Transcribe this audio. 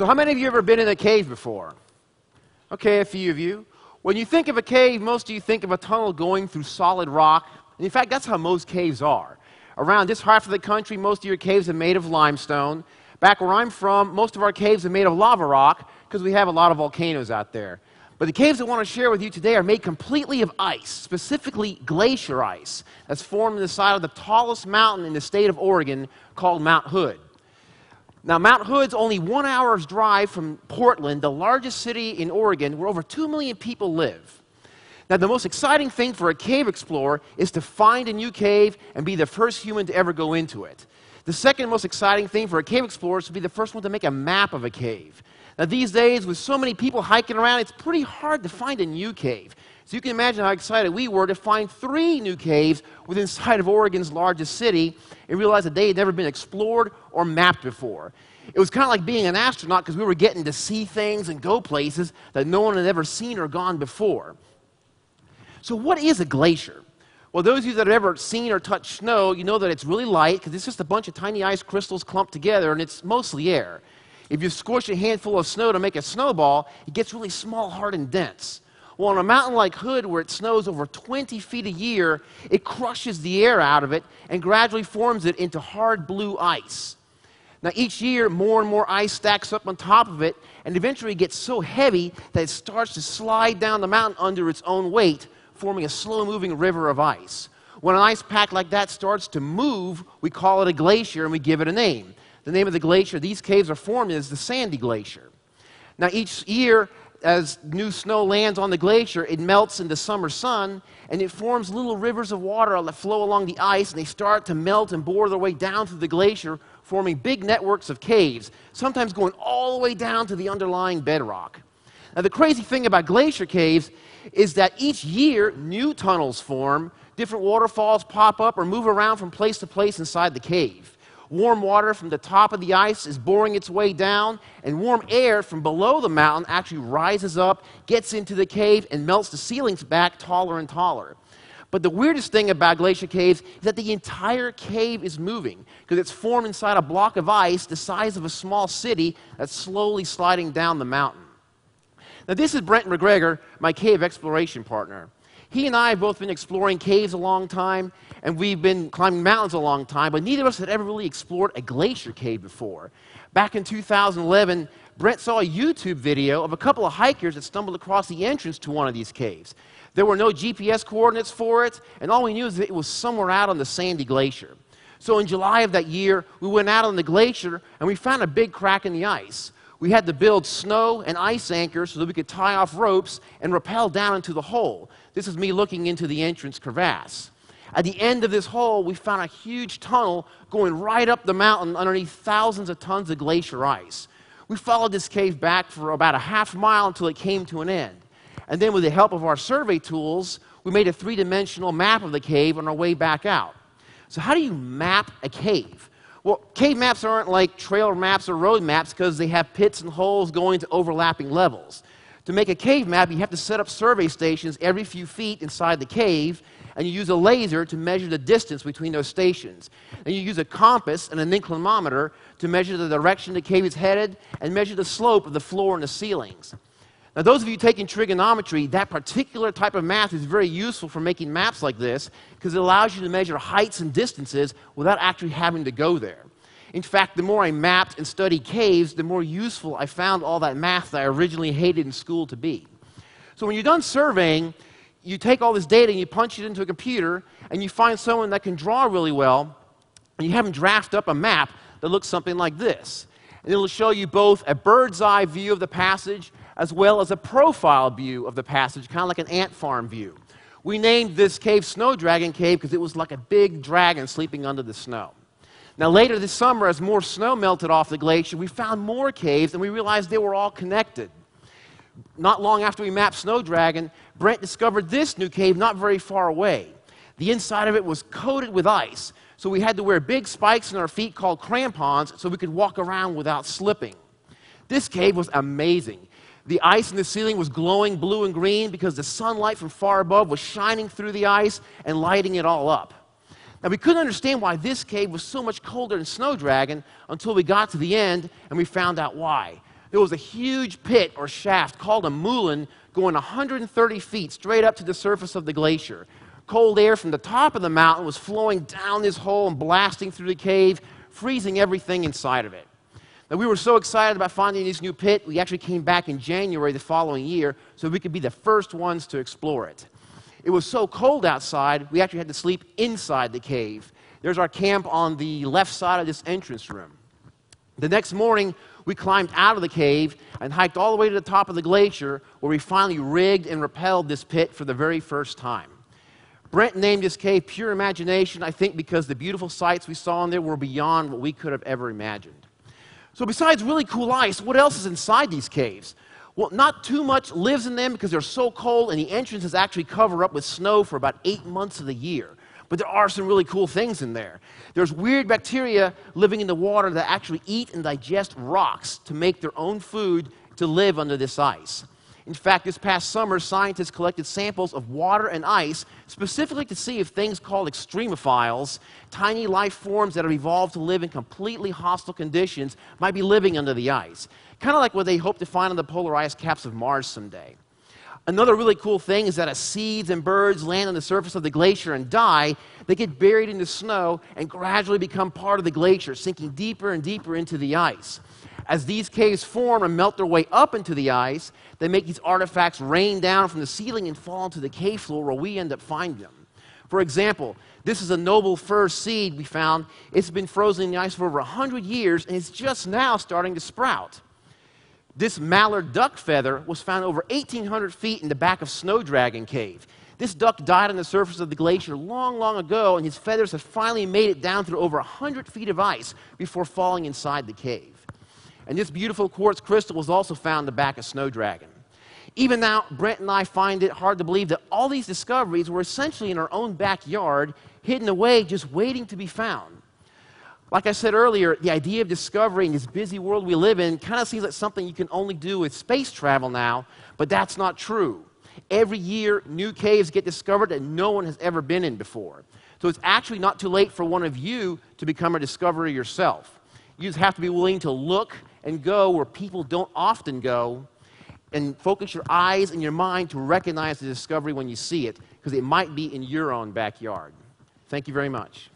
So, how many of you ever been in a cave before? Okay, a few of you. When you think of a cave, most of you think of a tunnel going through solid rock. And in fact, that's how most caves are. Around this half of the country, most of your caves are made of limestone. Back where I'm from, most of our caves are made of lava rock because we have a lot of volcanoes out there. But the caves I want to share with you today are made completely of ice, specifically glacier ice, that's formed in the side of the tallest mountain in the state of Oregon called Mount Hood. Now, Mount Hood's only one hour's drive from Portland, the largest city in Oregon, where over 2 million people live. Now, the most exciting thing for a cave explorer is to find a new cave and be the first human to ever go into it. The second most exciting thing for a cave explorer is to be the first one to make a map of a cave. Now, these days, with so many people hiking around, it's pretty hard to find a new cave. So you can imagine how excited we were to find three new caves within sight of Oregon's largest city and realize that they had never been explored or mapped before. It was kind of like being an astronaut because we were getting to see things and go places that no one had ever seen or gone before. So, what is a glacier? Well, those of you that have ever seen or touched snow, you know that it's really light because it's just a bunch of tiny ice crystals clumped together and it's mostly air. If you squish a handful of snow to make a snowball, it gets really small, hard, and dense. Well, on a mountain like Hood, where it snows over 20 feet a year, it crushes the air out of it and gradually forms it into hard blue ice. Now, each year, more and more ice stacks up on top of it, and eventually it gets so heavy that it starts to slide down the mountain under its own weight, forming a slow moving river of ice. When an ice pack like that starts to move, we call it a glacier and we give it a name. The name of the glacier these caves are formed is the Sandy Glacier. Now, each year, as new snow lands on the glacier, it melts in the summer sun and it forms little rivers of water that flow along the ice and they start to melt and bore their way down through the glacier, forming big networks of caves, sometimes going all the way down to the underlying bedrock. Now, the crazy thing about glacier caves is that each year new tunnels form, different waterfalls pop up or move around from place to place inside the cave. Warm water from the top of the ice is boring its way down, and warm air from below the mountain actually rises up, gets into the cave, and melts the ceilings back taller and taller. But the weirdest thing about glacier caves is that the entire cave is moving because it's formed inside a block of ice the size of a small city that's slowly sliding down the mountain. Now, this is Brent McGregor, my cave exploration partner. He and I have both been exploring caves a long time, and we've been climbing mountains a long time, but neither of us had ever really explored a glacier cave before. Back in 2011, Brent saw a YouTube video of a couple of hikers that stumbled across the entrance to one of these caves. There were no GPS coordinates for it, and all we knew is that it was somewhere out on the Sandy Glacier. So in July of that year, we went out on the glacier and we found a big crack in the ice. We had to build snow and ice anchors so that we could tie off ropes and rappel down into the hole. This is me looking into the entrance crevasse. At the end of this hole, we found a huge tunnel going right up the mountain underneath thousands of tons of glacier ice. We followed this cave back for about a half mile until it came to an end. And then, with the help of our survey tools, we made a three dimensional map of the cave on our way back out. So, how do you map a cave? Well, cave maps aren't like trail maps or road maps because they have pits and holes going to overlapping levels. To make a cave map, you have to set up survey stations every few feet inside the cave, and you use a laser to measure the distance between those stations. And you use a compass and an inclinometer to measure the direction the cave is headed and measure the slope of the floor and the ceilings. Now, those of you taking trigonometry, that particular type of math is very useful for making maps like this because it allows you to measure heights and distances without actually having to go there. In fact, the more I mapped and studied caves, the more useful I found all that math that I originally hated in school to be. So when you're done surveying, you take all this data and you punch it into a computer and you find someone that can draw really well and you have them draft up a map that looks something like this. And it'll show you both a bird's eye view of the passage as well as a profile view of the passage, kind of like an ant farm view. We named this cave Snow Dragon Cave because it was like a big dragon sleeping under the snow. Now, later this summer, as more snow melted off the glacier, we found more caves and we realized they were all connected. Not long after we mapped Snow Dragon, Brent discovered this new cave not very far away. The inside of it was coated with ice, so we had to wear big spikes in our feet called crampons so we could walk around without slipping. This cave was amazing. The ice in the ceiling was glowing blue and green because the sunlight from far above was shining through the ice and lighting it all up. Now, we couldn't understand why this cave was so much colder than Snow Dragon until we got to the end and we found out why. there was a huge pit or shaft called a moulin going 130 feet straight up to the surface of the glacier. Cold air from the top of the mountain was flowing down this hole and blasting through the cave, freezing everything inside of it. Now, we were so excited about finding this new pit, we actually came back in January the following year so we could be the first ones to explore it. It was so cold outside, we actually had to sleep inside the cave. There's our camp on the left side of this entrance room. The next morning, we climbed out of the cave and hiked all the way to the top of the glacier where we finally rigged and rappelled this pit for the very first time. Brent named this cave Pure Imagination, I think because the beautiful sights we saw in there were beyond what we could have ever imagined. So, besides really cool ice, what else is inside these caves? Well, not too much lives in them because they're so cold, and the entrance is actually covered up with snow for about eight months of the year. But there are some really cool things in there. There's weird bacteria living in the water that actually eat and digest rocks to make their own food to live under this ice. In fact, this past summer, scientists collected samples of water and ice specifically to see if things called extremophiles, tiny life forms that have evolved to live in completely hostile conditions, might be living under the ice. Kind of like what they hope to find on the polar ice caps of Mars someday. Another really cool thing is that as seeds and birds land on the surface of the glacier and die, they get buried in the snow and gradually become part of the glacier, sinking deeper and deeper into the ice. As these caves form and melt their way up into the ice, they make these artifacts rain down from the ceiling and fall into the cave floor where we end up finding them. For example, this is a noble fir seed we found. It's been frozen in the ice for over 100 years and it's just now starting to sprout. This mallard duck feather was found over 1,800 feet in the back of Snow Dragon Cave. This duck died on the surface of the glacier long, long ago, and his feathers have finally made it down through over 100 feet of ice before falling inside the cave. And this beautiful quartz crystal was also found in the back of Snow Dragon. Even now, Brent and I find it hard to believe that all these discoveries were essentially in our own backyard, hidden away, just waiting to be found. Like I said earlier, the idea of discovering this busy world we live in kind of seems like something you can only do with space travel now, but that's not true. Every year, new caves get discovered that no one has ever been in before. So it's actually not too late for one of you to become a discoverer yourself. You just have to be willing to look and go where people don't often go and focus your eyes and your mind to recognize the discovery when you see it because it might be in your own backyard. Thank you very much.